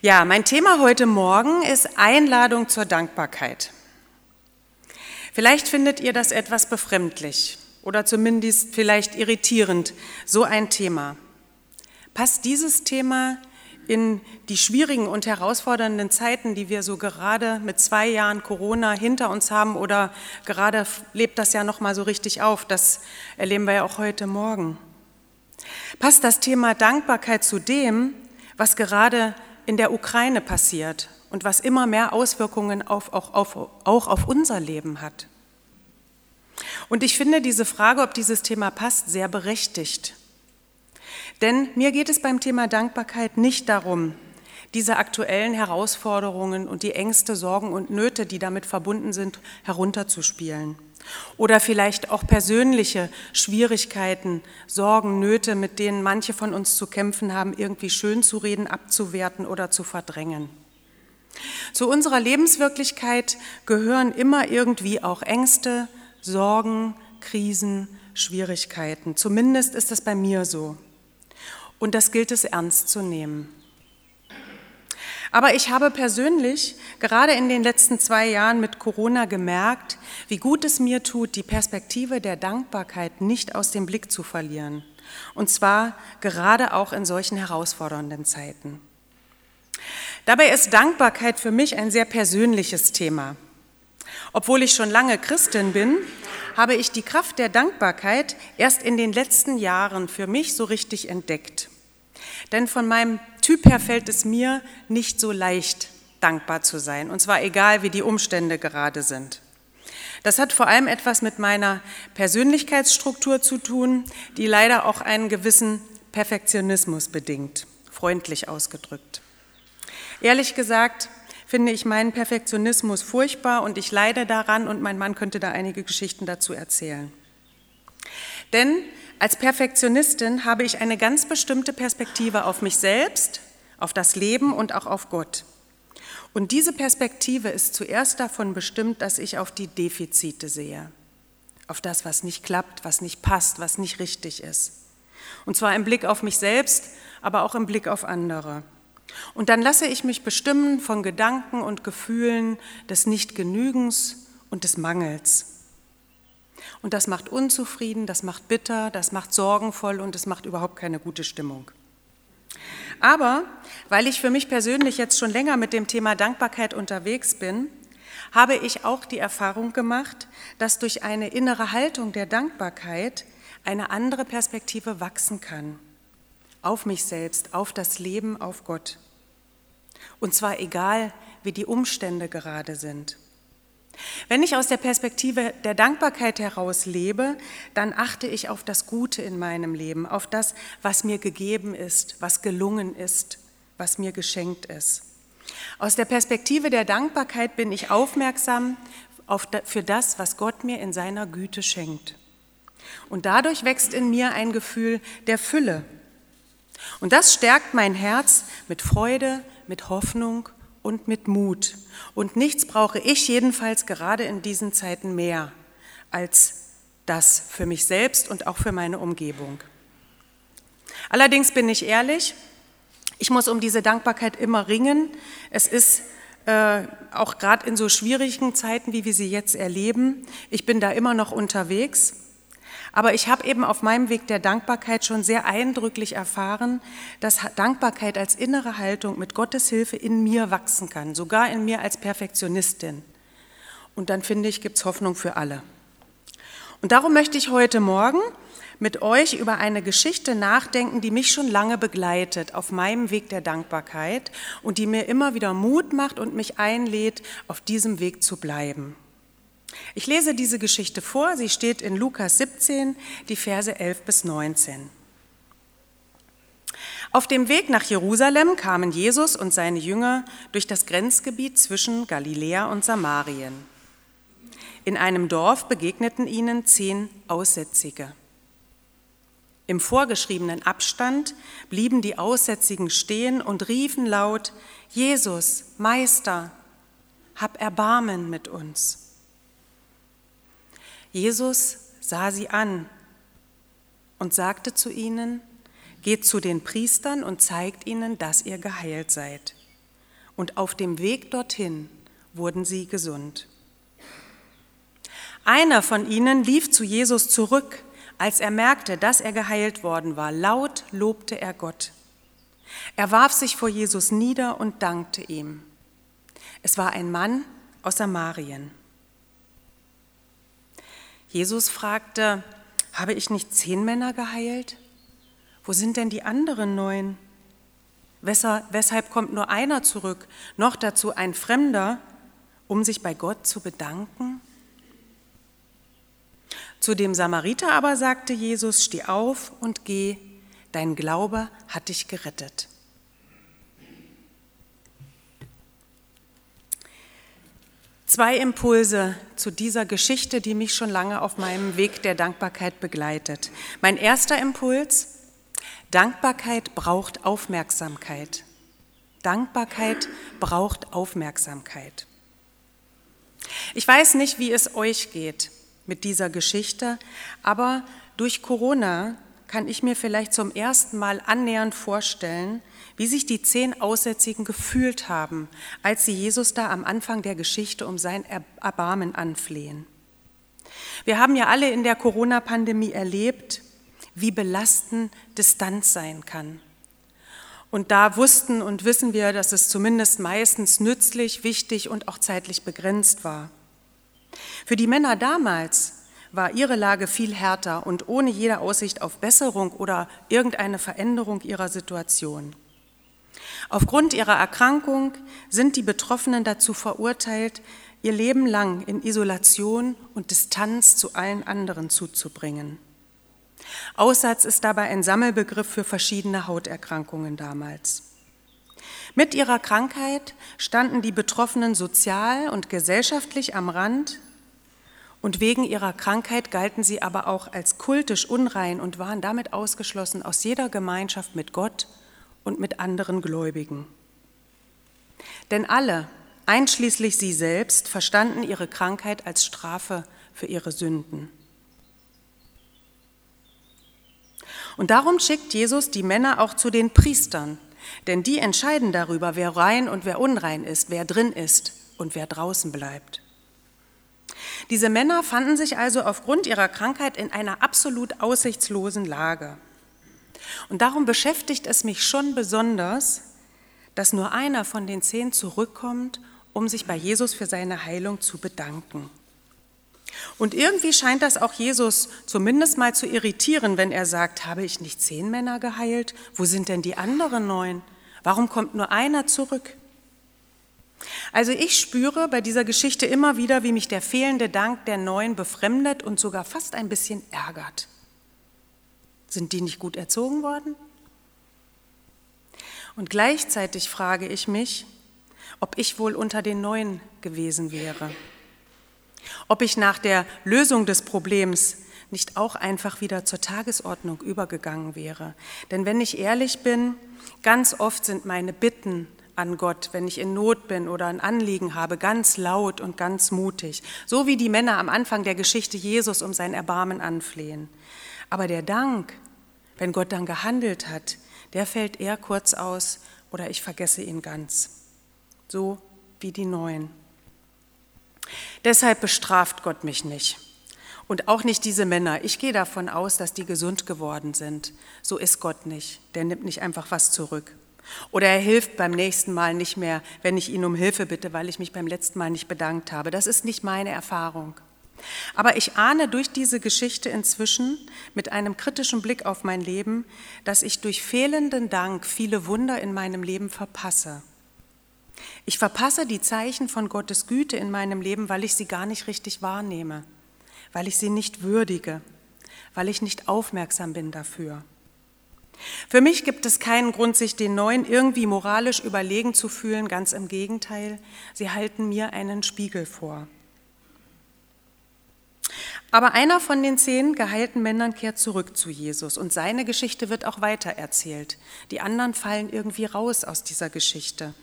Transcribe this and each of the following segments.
Ja, mein Thema heute Morgen ist Einladung zur Dankbarkeit. Vielleicht findet ihr das etwas befremdlich oder zumindest vielleicht irritierend, so ein Thema. Passt dieses Thema in die schwierigen und herausfordernden Zeiten, die wir so gerade mit zwei Jahren Corona hinter uns haben oder gerade lebt das ja noch mal so richtig auf, das erleben wir ja auch heute morgen. Passt das Thema Dankbarkeit zu dem, was gerade in der Ukraine passiert und was immer mehr Auswirkungen auf, auch, auf, auch auf unser Leben hat? Und ich finde diese Frage, ob dieses Thema passt, sehr berechtigt. Denn mir geht es beim Thema Dankbarkeit nicht darum, diese aktuellen Herausforderungen und die Ängste, Sorgen und Nöte, die damit verbunden sind, herunterzuspielen. Oder vielleicht auch persönliche Schwierigkeiten, Sorgen, Nöte, mit denen manche von uns zu kämpfen haben, irgendwie schön zu reden, abzuwerten oder zu verdrängen. Zu unserer Lebenswirklichkeit gehören immer irgendwie auch Ängste, Sorgen, Krisen, Schwierigkeiten. Zumindest ist es bei mir so. Und das gilt es ernst zu nehmen. Aber ich habe persönlich gerade in den letzten zwei Jahren mit Corona gemerkt, wie gut es mir tut, die Perspektive der Dankbarkeit nicht aus dem Blick zu verlieren. Und zwar gerade auch in solchen herausfordernden Zeiten. Dabei ist Dankbarkeit für mich ein sehr persönliches Thema. Obwohl ich schon lange Christin bin, habe ich die Kraft der Dankbarkeit erst in den letzten Jahren für mich so richtig entdeckt. Denn von meinem Typ her fällt es mir nicht so leicht, dankbar zu sein, und zwar egal, wie die Umstände gerade sind. Das hat vor allem etwas mit meiner Persönlichkeitsstruktur zu tun, die leider auch einen gewissen Perfektionismus bedingt, freundlich ausgedrückt. Ehrlich gesagt finde ich meinen Perfektionismus furchtbar und ich leide daran und mein Mann könnte da einige Geschichten dazu erzählen. Denn als Perfektionistin habe ich eine ganz bestimmte Perspektive auf mich selbst, auf das Leben und auch auf Gott. Und diese Perspektive ist zuerst davon bestimmt, dass ich auf die Defizite sehe, auf das, was nicht klappt, was nicht passt, was nicht richtig ist. Und zwar im Blick auf mich selbst, aber auch im Blick auf andere. Und dann lasse ich mich bestimmen von Gedanken und Gefühlen des Nichtgenügens und des Mangels. Und das macht unzufrieden, das macht bitter, das macht sorgenvoll und es macht überhaupt keine gute Stimmung. Aber weil ich für mich persönlich jetzt schon länger mit dem Thema Dankbarkeit unterwegs bin, habe ich auch die Erfahrung gemacht, dass durch eine innere Haltung der Dankbarkeit eine andere Perspektive wachsen kann. Auf mich selbst, auf das Leben, auf Gott. Und zwar egal, wie die Umstände gerade sind. Wenn ich aus der Perspektive der Dankbarkeit heraus lebe, dann achte ich auf das Gute in meinem Leben, auf das, was mir gegeben ist, was gelungen ist, was mir geschenkt ist. Aus der Perspektive der Dankbarkeit bin ich aufmerksam für das, was Gott mir in seiner Güte schenkt. Und dadurch wächst in mir ein Gefühl der Fülle. Und das stärkt mein Herz mit Freude, mit Hoffnung und mit Mut. Und nichts brauche ich jedenfalls gerade in diesen Zeiten mehr als das für mich selbst und auch für meine Umgebung. Allerdings bin ich ehrlich, ich muss um diese Dankbarkeit immer ringen. Es ist äh, auch gerade in so schwierigen Zeiten, wie wir sie jetzt erleben, ich bin da immer noch unterwegs. Aber ich habe eben auf meinem Weg der Dankbarkeit schon sehr eindrücklich erfahren, dass Dankbarkeit als innere Haltung mit Gottes Hilfe in mir wachsen kann, sogar in mir als Perfektionistin. Und dann finde ich, gibt es Hoffnung für alle. Und darum möchte ich heute Morgen mit euch über eine Geschichte nachdenken, die mich schon lange begleitet auf meinem Weg der Dankbarkeit und die mir immer wieder Mut macht und mich einlädt, auf diesem Weg zu bleiben. Ich lese diese Geschichte vor, sie steht in Lukas 17, die Verse 11 bis 19. Auf dem Weg nach Jerusalem kamen Jesus und seine Jünger durch das Grenzgebiet zwischen Galiläa und Samarien. In einem Dorf begegneten ihnen zehn Aussätzige. Im vorgeschriebenen Abstand blieben die Aussätzigen stehen und riefen laut, Jesus, Meister, hab Erbarmen mit uns. Jesus sah sie an und sagte zu ihnen, geht zu den Priestern und zeigt ihnen, dass ihr geheilt seid. und auf dem Weg dorthin wurden sie gesund. Einer von ihnen lief zu Jesus zurück, als er merkte, dass er geheilt worden war. Laut lobte er Gott. Er warf sich vor Jesus nieder und dankte ihm. Es war ein Mann aus Samarien. Jesus fragte, habe ich nicht zehn Männer geheilt? Wo sind denn die anderen neun? Weshalb kommt nur einer zurück, noch dazu ein Fremder, um sich bei Gott zu bedanken? Zu dem Samariter aber sagte Jesus, steh auf und geh, dein Glaube hat dich gerettet. Zwei Impulse zu dieser Geschichte, die mich schon lange auf meinem Weg der Dankbarkeit begleitet. Mein erster Impuls, Dankbarkeit braucht Aufmerksamkeit. Dankbarkeit braucht Aufmerksamkeit. Ich weiß nicht, wie es euch geht mit dieser Geschichte, aber durch Corona kann ich mir vielleicht zum ersten Mal annähernd vorstellen, wie sich die zehn Aussätzigen gefühlt haben, als sie Jesus da am Anfang der Geschichte um sein Erbarmen anflehen. Wir haben ja alle in der Corona-Pandemie erlebt, wie belastend Distanz sein kann. Und da wussten und wissen wir, dass es zumindest meistens nützlich, wichtig und auch zeitlich begrenzt war. Für die Männer damals war ihre Lage viel härter und ohne jede Aussicht auf Besserung oder irgendeine Veränderung ihrer Situation. Aufgrund ihrer Erkrankung sind die Betroffenen dazu verurteilt, ihr Leben lang in Isolation und Distanz zu allen anderen zuzubringen. Aussatz ist dabei ein Sammelbegriff für verschiedene Hauterkrankungen damals. Mit ihrer Krankheit standen die Betroffenen sozial und gesellschaftlich am Rand und wegen ihrer Krankheit galten sie aber auch als kultisch unrein und waren damit ausgeschlossen aus jeder Gemeinschaft mit Gott und mit anderen Gläubigen. Denn alle, einschließlich sie selbst, verstanden ihre Krankheit als Strafe für ihre Sünden. Und darum schickt Jesus die Männer auch zu den Priestern, denn die entscheiden darüber, wer rein und wer unrein ist, wer drin ist und wer draußen bleibt. Diese Männer fanden sich also aufgrund ihrer Krankheit in einer absolut aussichtslosen Lage. Und darum beschäftigt es mich schon besonders, dass nur einer von den zehn zurückkommt, um sich bei Jesus für seine Heilung zu bedanken. Und irgendwie scheint das auch Jesus zumindest mal zu irritieren, wenn er sagt, habe ich nicht zehn Männer geheilt? Wo sind denn die anderen neun? Warum kommt nur einer zurück? Also ich spüre bei dieser Geschichte immer wieder, wie mich der fehlende Dank der Neuen befremdet und sogar fast ein bisschen ärgert. Sind die nicht gut erzogen worden? Und gleichzeitig frage ich mich, ob ich wohl unter den Neuen gewesen wäre. Ob ich nach der Lösung des Problems nicht auch einfach wieder zur Tagesordnung übergegangen wäre. Denn wenn ich ehrlich bin, ganz oft sind meine Bitten an Gott, wenn ich in Not bin oder ein Anliegen habe, ganz laut und ganz mutig, so wie die Männer am Anfang der Geschichte Jesus um sein Erbarmen anflehen. Aber der Dank, wenn Gott dann gehandelt hat, der fällt eher kurz aus oder ich vergesse ihn ganz, so wie die Neuen. Deshalb bestraft Gott mich nicht. Und auch nicht diese Männer. Ich gehe davon aus, dass die gesund geworden sind. So ist Gott nicht. Der nimmt nicht einfach was zurück. Oder er hilft beim nächsten Mal nicht mehr, wenn ich ihn um Hilfe bitte, weil ich mich beim letzten Mal nicht bedankt habe. Das ist nicht meine Erfahrung. Aber ich ahne durch diese Geschichte inzwischen mit einem kritischen Blick auf mein Leben, dass ich durch fehlenden Dank viele Wunder in meinem Leben verpasse. Ich verpasse die Zeichen von Gottes Güte in meinem Leben, weil ich sie gar nicht richtig wahrnehme, weil ich sie nicht würdige, weil ich nicht aufmerksam bin dafür. Für mich gibt es keinen Grund, sich den Neuen irgendwie moralisch überlegen zu fühlen, ganz im Gegenteil, sie halten mir einen Spiegel vor. Aber einer von den zehn geheilten Männern kehrt zurück zu Jesus und seine Geschichte wird auch weiter erzählt. Die anderen fallen irgendwie raus aus dieser Geschichte.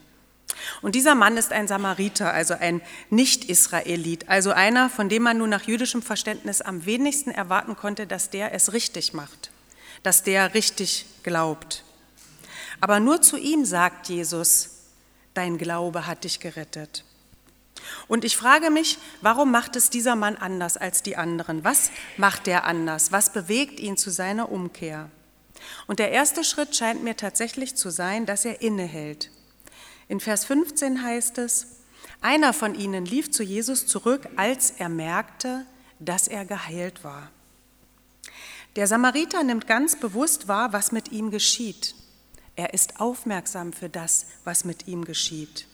Und dieser Mann ist ein Samariter, also ein Nicht-Israelit, also einer, von dem man nun nach jüdischem Verständnis am wenigsten erwarten konnte, dass der es richtig macht dass der richtig glaubt. Aber nur zu ihm sagt Jesus, dein Glaube hat dich gerettet. Und ich frage mich, warum macht es dieser Mann anders als die anderen? Was macht er anders? Was bewegt ihn zu seiner Umkehr? Und der erste Schritt scheint mir tatsächlich zu sein, dass er innehält. In Vers 15 heißt es, einer von ihnen lief zu Jesus zurück, als er merkte, dass er geheilt war. Der Samariter nimmt ganz bewusst wahr, was mit ihm geschieht. Er ist aufmerksam für das, was mit ihm geschieht.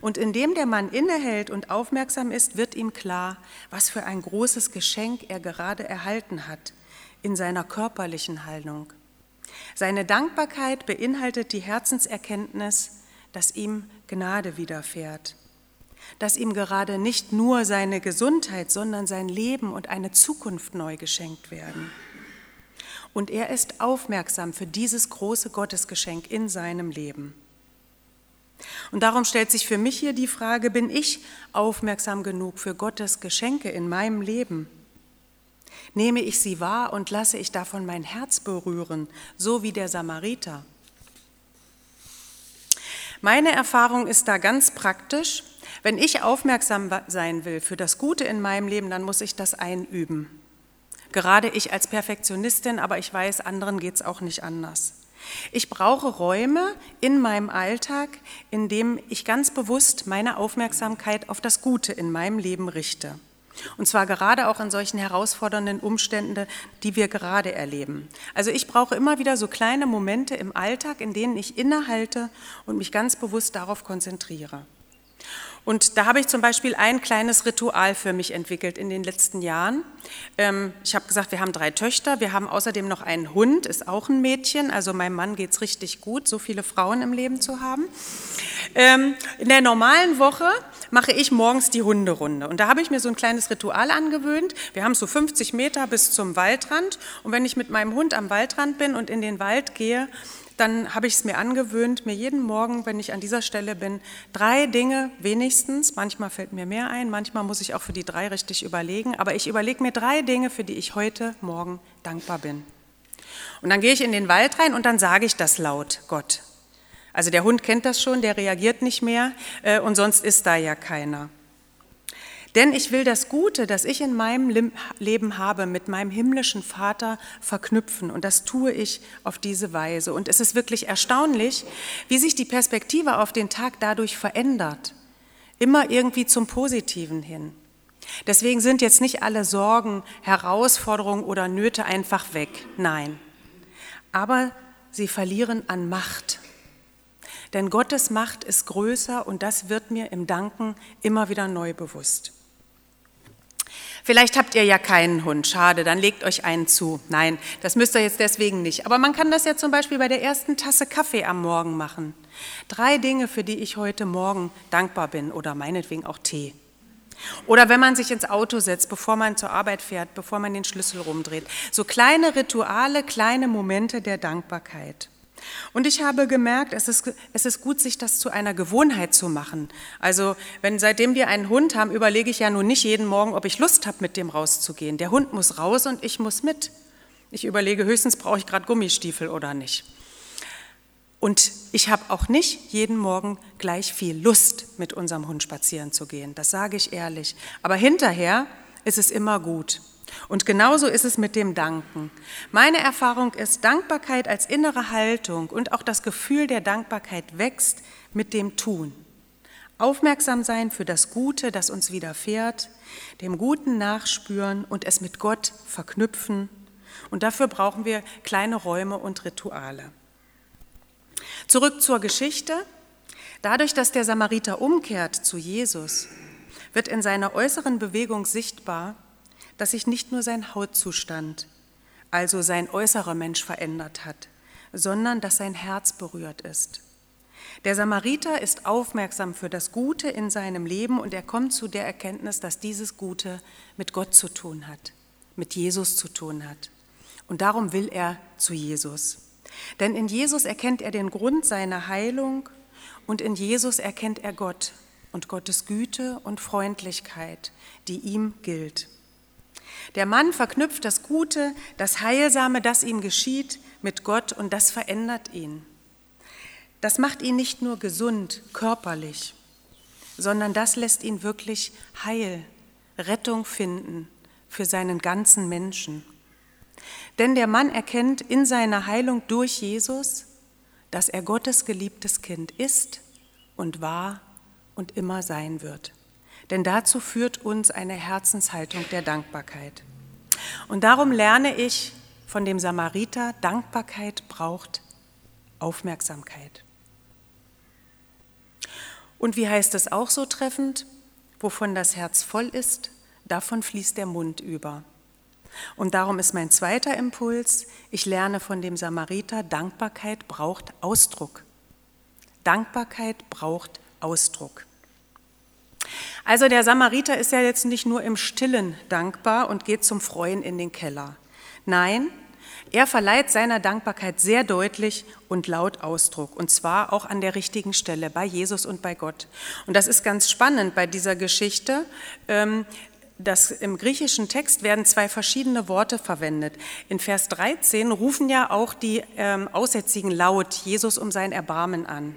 Und indem der Mann innehält und aufmerksam ist, wird ihm klar, was für ein großes Geschenk er gerade erhalten hat in seiner körperlichen Heilung. Seine Dankbarkeit beinhaltet die Herzenserkenntnis, dass ihm Gnade widerfährt, dass ihm gerade nicht nur seine Gesundheit, sondern sein Leben und eine Zukunft neu geschenkt werden. Und er ist aufmerksam für dieses große Gottesgeschenk in seinem Leben. Und darum stellt sich für mich hier die Frage, bin ich aufmerksam genug für Gottes Geschenke in meinem Leben? Nehme ich sie wahr und lasse ich davon mein Herz berühren, so wie der Samariter? Meine Erfahrung ist da ganz praktisch. Wenn ich aufmerksam sein will für das Gute in meinem Leben, dann muss ich das einüben. Gerade ich als Perfektionistin, aber ich weiß, anderen geht es auch nicht anders. Ich brauche Räume in meinem Alltag, in dem ich ganz bewusst meine Aufmerksamkeit auf das Gute in meinem Leben richte. Und zwar gerade auch in solchen herausfordernden Umständen, die wir gerade erleben. Also ich brauche immer wieder so kleine Momente im Alltag, in denen ich innehalte und mich ganz bewusst darauf konzentriere. Und da habe ich zum Beispiel ein kleines Ritual für mich entwickelt in den letzten Jahren. Ähm, ich habe gesagt, wir haben drei Töchter, wir haben außerdem noch einen Hund, ist auch ein Mädchen, also meinem Mann geht es richtig gut, so viele Frauen im Leben zu haben. Ähm, in der normalen Woche mache ich morgens die Hunderunde und da habe ich mir so ein kleines Ritual angewöhnt. Wir haben so 50 Meter bis zum Waldrand und wenn ich mit meinem Hund am Waldrand bin und in den Wald gehe, dann habe ich es mir angewöhnt, mir jeden Morgen, wenn ich an dieser Stelle bin, drei Dinge wenigstens, manchmal fällt mir mehr ein, manchmal muss ich auch für die drei richtig überlegen, aber ich überlege mir drei Dinge, für die ich heute Morgen dankbar bin. Und dann gehe ich in den Wald rein und dann sage ich das laut, Gott. Also der Hund kennt das schon, der reagiert nicht mehr äh, und sonst ist da ja keiner. Denn ich will das Gute, das ich in meinem Leben habe, mit meinem himmlischen Vater verknüpfen. Und das tue ich auf diese Weise. Und es ist wirklich erstaunlich, wie sich die Perspektive auf den Tag dadurch verändert. Immer irgendwie zum Positiven hin. Deswegen sind jetzt nicht alle Sorgen, Herausforderungen oder Nöte einfach weg. Nein. Aber sie verlieren an Macht. Denn Gottes Macht ist größer und das wird mir im Danken immer wieder neu bewusst. Vielleicht habt ihr ja keinen Hund, schade, dann legt euch einen zu. Nein, das müsst ihr jetzt deswegen nicht. Aber man kann das ja zum Beispiel bei der ersten Tasse Kaffee am Morgen machen. Drei Dinge, für die ich heute Morgen dankbar bin oder meinetwegen auch Tee. Oder wenn man sich ins Auto setzt, bevor man zur Arbeit fährt, bevor man den Schlüssel rumdreht. So kleine Rituale, kleine Momente der Dankbarkeit. Und ich habe gemerkt, es ist, es ist gut, sich das zu einer Gewohnheit zu machen. Also, wenn seitdem wir einen Hund haben, überlege ich ja nun nicht jeden Morgen, ob ich Lust habe, mit dem rauszugehen. Der Hund muss raus und ich muss mit. Ich überlege höchstens, brauche ich gerade Gummistiefel oder nicht. Und ich habe auch nicht jeden Morgen gleich viel Lust, mit unserem Hund spazieren zu gehen. Das sage ich ehrlich. Aber hinterher ist es immer gut. Und genauso ist es mit dem Danken. Meine Erfahrung ist, Dankbarkeit als innere Haltung und auch das Gefühl der Dankbarkeit wächst mit dem Tun. Aufmerksam sein für das Gute, das uns widerfährt, dem Guten nachspüren und es mit Gott verknüpfen. Und dafür brauchen wir kleine Räume und Rituale. Zurück zur Geschichte. Dadurch, dass der Samariter umkehrt zu Jesus, wird in seiner äußeren Bewegung sichtbar, dass sich nicht nur sein Hautzustand, also sein äußerer Mensch verändert hat, sondern dass sein Herz berührt ist. Der Samariter ist aufmerksam für das Gute in seinem Leben und er kommt zu der Erkenntnis, dass dieses Gute mit Gott zu tun hat, mit Jesus zu tun hat. Und darum will er zu Jesus. Denn in Jesus erkennt er den Grund seiner Heilung und in Jesus erkennt er Gott und Gottes Güte und Freundlichkeit, die ihm gilt. Der Mann verknüpft das Gute, das Heilsame, das ihm geschieht, mit Gott und das verändert ihn. das macht ihn nicht nur gesund körperlich, sondern das lässt ihn wirklich Heil, Rettung finden für seinen ganzen Menschen. Denn der Mann erkennt in seiner Heilung durch Jesus, dass er Gottes geliebtes Kind ist und war und immer sein wird. Denn dazu führt uns eine Herzenshaltung der Dankbarkeit. Und darum lerne ich von dem Samariter, Dankbarkeit braucht Aufmerksamkeit. Und wie heißt es auch so treffend? Wovon das Herz voll ist, davon fließt der Mund über. Und darum ist mein zweiter Impuls, ich lerne von dem Samariter, Dankbarkeit braucht Ausdruck. Dankbarkeit braucht Ausdruck. Also der Samariter ist ja jetzt nicht nur im stillen dankbar und geht zum Freuen in den Keller. Nein, er verleiht seiner Dankbarkeit sehr deutlich und laut Ausdruck, und zwar auch an der richtigen Stelle, bei Jesus und bei Gott. Und das ist ganz spannend bei dieser Geschichte. Ähm, das, Im griechischen Text werden zwei verschiedene Worte verwendet. In Vers 13 rufen ja auch die ähm, Aussätzigen laut Jesus um sein Erbarmen an.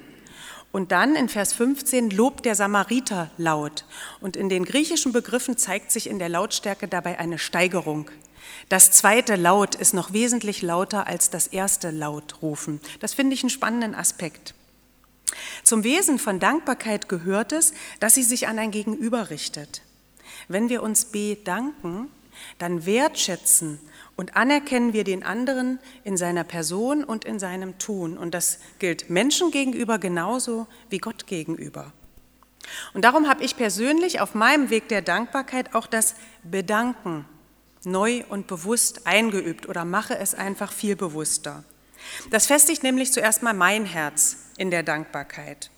Und dann in Vers 15 lobt der Samariter laut. Und in den griechischen Begriffen zeigt sich in der Lautstärke dabei eine Steigerung. Das zweite Laut ist noch wesentlich lauter als das erste Laut rufen. Das finde ich einen spannenden Aspekt. Zum Wesen von Dankbarkeit gehört es, dass sie sich an ein Gegenüber richtet. Wenn wir uns bedanken, dann wertschätzen und anerkennen wir den anderen in seiner Person und in seinem Tun. Und das gilt Menschen gegenüber genauso wie Gott gegenüber. Und darum habe ich persönlich auf meinem Weg der Dankbarkeit auch das Bedanken neu und bewusst eingeübt oder mache es einfach viel bewusster. Das festigt nämlich zuerst mal mein Herz in der Dankbarkeit.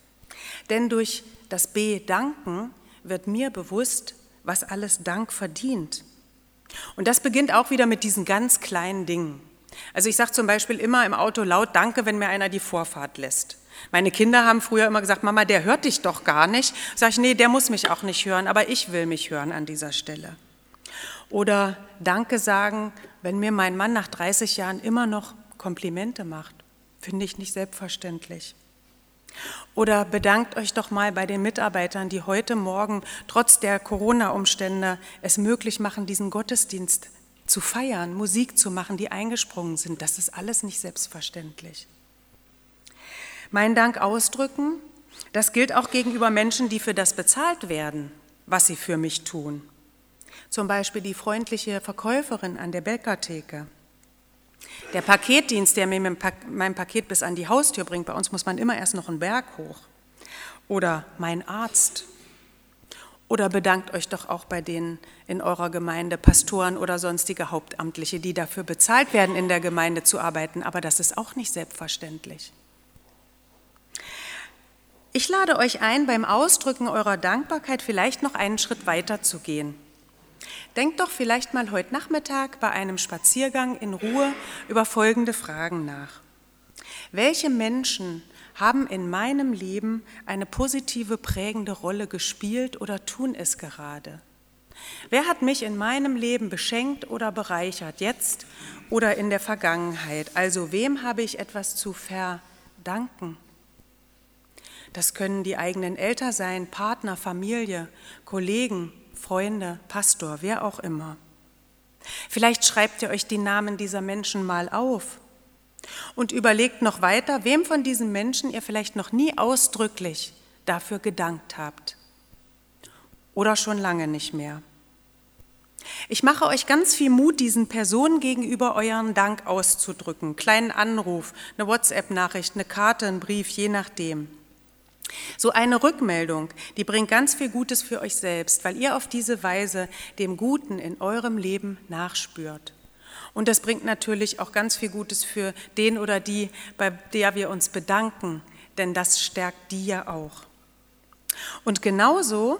Denn durch das Bedanken wird mir bewusst, was alles Dank verdient. Und das beginnt auch wieder mit diesen ganz kleinen Dingen. Also ich sage zum Beispiel immer im Auto laut Danke, wenn mir einer die Vorfahrt lässt. Meine Kinder haben früher immer gesagt, Mama, der hört dich doch gar nicht. Sag ich, nee, der muss mich auch nicht hören, aber ich will mich hören an dieser Stelle. Oder Danke sagen, wenn mir mein Mann nach 30 Jahren immer noch Komplimente macht. Finde ich nicht selbstverständlich. Oder bedankt euch doch mal bei den Mitarbeitern, die heute Morgen trotz der Corona-Umstände es möglich machen, diesen Gottesdienst zu feiern, Musik zu machen, die eingesprungen sind. Das ist alles nicht selbstverständlich. Mein Dank ausdrücken, das gilt auch gegenüber Menschen, die für das bezahlt werden, was sie für mich tun. Zum Beispiel die freundliche Verkäuferin an der Bäckertheke. Der Paketdienst, der mir mein Paket bis an die Haustür bringt, bei uns muss man immer erst noch einen Berg hoch. Oder mein Arzt. Oder bedankt euch doch auch bei denen in eurer Gemeinde, Pastoren oder sonstige Hauptamtliche, die dafür bezahlt werden, in der Gemeinde zu arbeiten. Aber das ist auch nicht selbstverständlich. Ich lade euch ein, beim Ausdrücken eurer Dankbarkeit vielleicht noch einen Schritt weiter zu gehen. Denkt doch vielleicht mal heute Nachmittag bei einem Spaziergang in Ruhe über folgende Fragen nach. Welche Menschen haben in meinem Leben eine positive, prägende Rolle gespielt oder tun es gerade? Wer hat mich in meinem Leben beschenkt oder bereichert, jetzt oder in der Vergangenheit? Also wem habe ich etwas zu verdanken? Das können die eigenen Eltern sein, Partner, Familie, Kollegen, Freunde, Pastor, wer auch immer. Vielleicht schreibt ihr euch die Namen dieser Menschen mal auf und überlegt noch weiter, wem von diesen Menschen ihr vielleicht noch nie ausdrücklich dafür gedankt habt. Oder schon lange nicht mehr. Ich mache euch ganz viel Mut, diesen Personen gegenüber euren Dank auszudrücken. Kleinen Anruf, eine WhatsApp-Nachricht, eine Karte, einen Brief, je nachdem. So eine Rückmeldung, die bringt ganz viel Gutes für euch selbst, weil ihr auf diese Weise dem Guten in eurem Leben nachspürt. Und das bringt natürlich auch ganz viel Gutes für den oder die, bei der wir uns bedanken, denn das stärkt die ja auch. Und genauso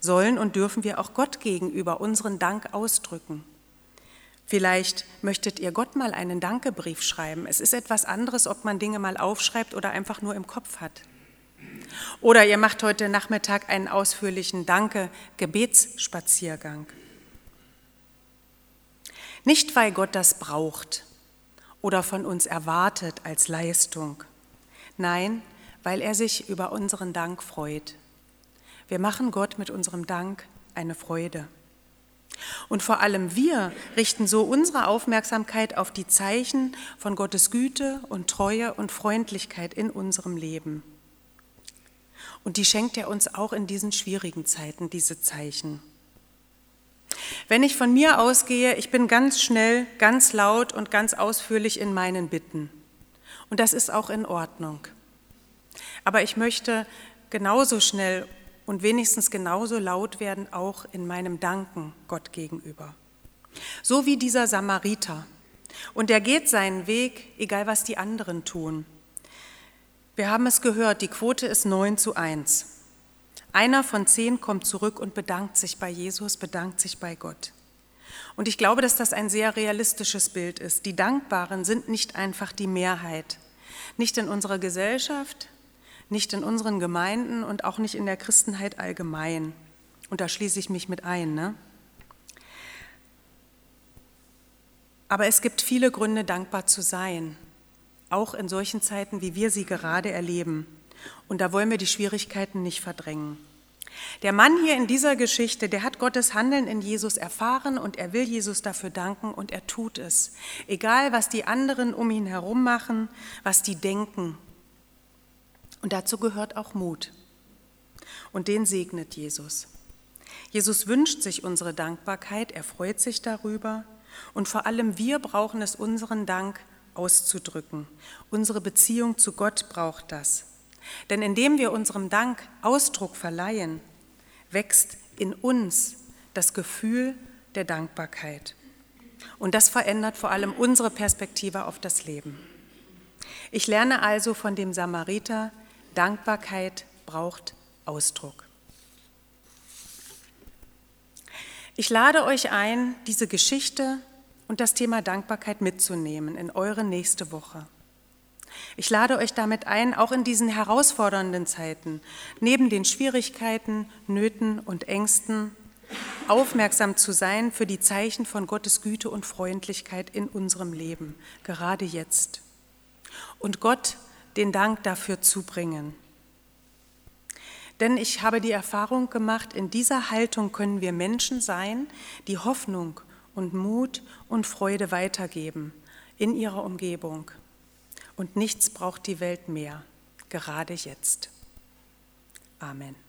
sollen und dürfen wir auch Gott gegenüber unseren Dank ausdrücken. Vielleicht möchtet ihr Gott mal einen Dankebrief schreiben. Es ist etwas anderes, ob man Dinge mal aufschreibt oder einfach nur im Kopf hat. Oder ihr macht heute Nachmittag einen ausführlichen Danke-Gebetsspaziergang. Nicht, weil Gott das braucht oder von uns erwartet als Leistung. Nein, weil er sich über unseren Dank freut. Wir machen Gott mit unserem Dank eine Freude. Und vor allem wir richten so unsere Aufmerksamkeit auf die Zeichen von Gottes Güte und Treue und Freundlichkeit in unserem Leben. Und die schenkt er uns auch in diesen schwierigen Zeiten, diese Zeichen. Wenn ich von mir ausgehe, ich bin ganz schnell, ganz laut und ganz ausführlich in meinen Bitten. Und das ist auch in Ordnung. Aber ich möchte genauso schnell und wenigstens genauso laut werden auch in meinem Danken Gott gegenüber. So wie dieser Samariter. Und er geht seinen Weg, egal was die anderen tun. Wir haben es gehört, die Quote ist 9 zu 1. Einer von zehn kommt zurück und bedankt sich bei Jesus, bedankt sich bei Gott. Und ich glaube, dass das ein sehr realistisches Bild ist. Die Dankbaren sind nicht einfach die Mehrheit. Nicht in unserer Gesellschaft, nicht in unseren Gemeinden und auch nicht in der Christenheit allgemein. Und da schließe ich mich mit ein. Ne? Aber es gibt viele Gründe, dankbar zu sein, auch in solchen Zeiten, wie wir sie gerade erleben. Und da wollen wir die Schwierigkeiten nicht verdrängen. Der Mann hier in dieser Geschichte, der hat Gottes Handeln in Jesus erfahren und er will Jesus dafür danken und er tut es. Egal, was die anderen um ihn herum machen, was die denken. Und dazu gehört auch Mut. Und den segnet Jesus. Jesus wünscht sich unsere Dankbarkeit, er freut sich darüber. Und vor allem wir brauchen es, unseren Dank auszudrücken. Unsere Beziehung zu Gott braucht das. Denn indem wir unserem Dank Ausdruck verleihen, wächst in uns das Gefühl der Dankbarkeit. Und das verändert vor allem unsere Perspektive auf das Leben. Ich lerne also von dem Samariter, Dankbarkeit braucht Ausdruck. Ich lade euch ein, diese Geschichte und das Thema Dankbarkeit mitzunehmen in eure nächste Woche. Ich lade euch damit ein, auch in diesen herausfordernden Zeiten, neben den Schwierigkeiten, Nöten und Ängsten, aufmerksam zu sein für die Zeichen von Gottes Güte und Freundlichkeit in unserem Leben, gerade jetzt. Und Gott den Dank dafür zubringen. Denn ich habe die Erfahrung gemacht, in dieser Haltung können wir Menschen sein, die Hoffnung und Mut und Freude weitergeben in ihrer Umgebung. Und nichts braucht die Welt mehr, gerade jetzt. Amen.